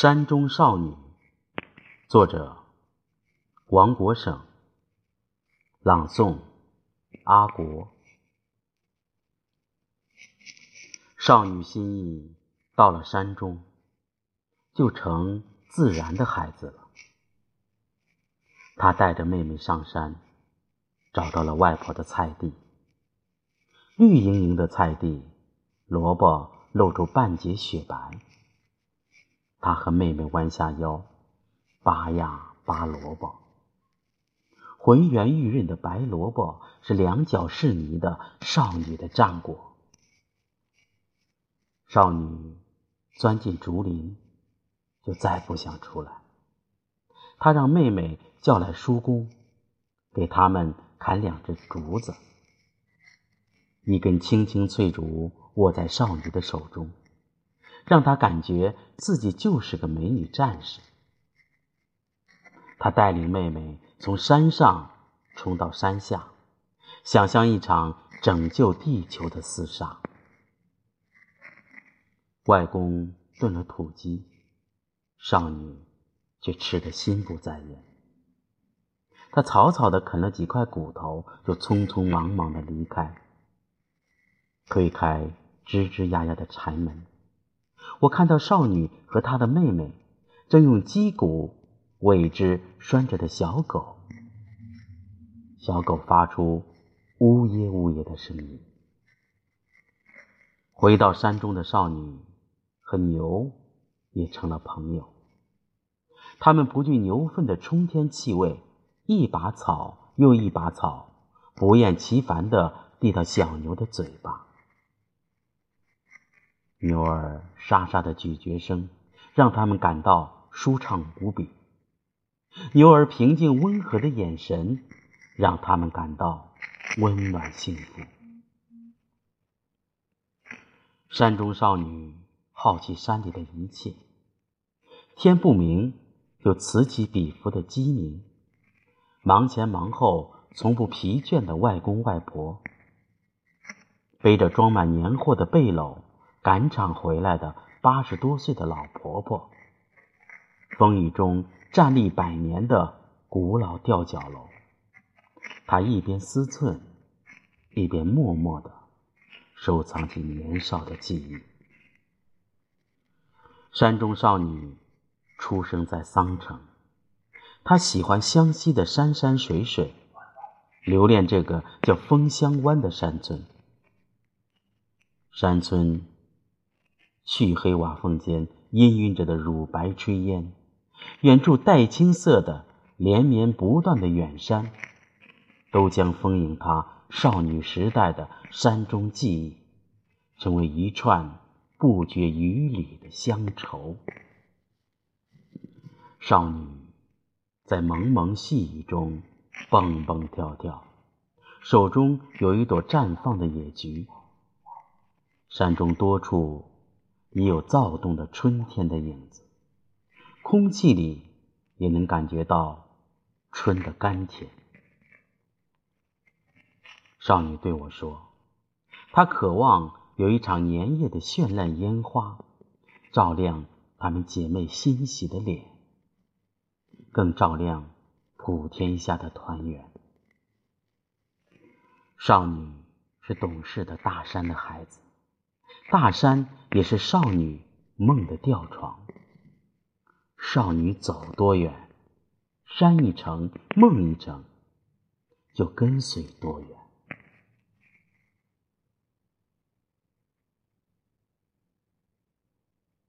山中少女，作者王国省，朗诵阿国。少女心意到了山中，就成自然的孩子了。她带着妹妹上山，找到了外婆的菜地。绿莹莹的菜地，萝卜露出半截雪白。他和妹妹弯下腰，拔呀拔萝卜。浑圆玉润的白萝卜是两脚是泥的少女的战果。少女钻进竹林，就再不想出来。她让妹妹叫来叔公，给他们砍两只竹子。一根青青翠竹握在少女的手中。让他感觉自己就是个美女战士。他带领妹妹从山上冲到山下，想象一场拯救地球的厮杀。外公炖了土鸡，少女却吃得心不在焉。她草草的啃了几块骨头，就匆匆忙忙的离开，推开吱吱呀呀的柴门。我看到少女和她的妹妹正用鸡骨喂只拴着的小狗，小狗发出呜咽呜咽的声音。回到山中的少女和牛也成了朋友，他们不惧牛粪的冲天气味，一把草又一把草，不厌其烦地递到小牛的嘴巴。牛儿沙沙的咀嚼声，让他们感到舒畅无比；牛儿平静温和的眼神，让他们感到温暖幸福。山中少女好奇山里的一切，天不明就此起彼伏的鸡鸣，忙前忙后从不疲倦的外公外婆，背着装满年货的背篓。赶场回来的八十多岁的老婆婆，风雨中站立百年的古老吊脚楼，她一边思忖，一边默默的收藏起年少的记忆。山中少女出生在桑城，她喜欢湘西的山山水水，留恋这个叫枫香湾的山村。山村。黢黑瓦缝间氤氲着的乳白炊烟，远处黛青色的连绵不断的远山，都将丰盈她少女时代的山中记忆，成为一串不绝于理的乡愁。少女在蒙蒙细雨中蹦蹦跳跳，手中有一朵绽放的野菊。山中多处。也有躁动的春天的影子，空气里也能感觉到春的甘甜。少女对我说：“她渴望有一场年夜的绚烂烟花，照亮她们姐妹欣喜的脸，更照亮普天下的团圆。”少女是懂事的大山的孩子。大山也是少女梦的吊床。少女走多远，山一程，梦一程，就跟随多远。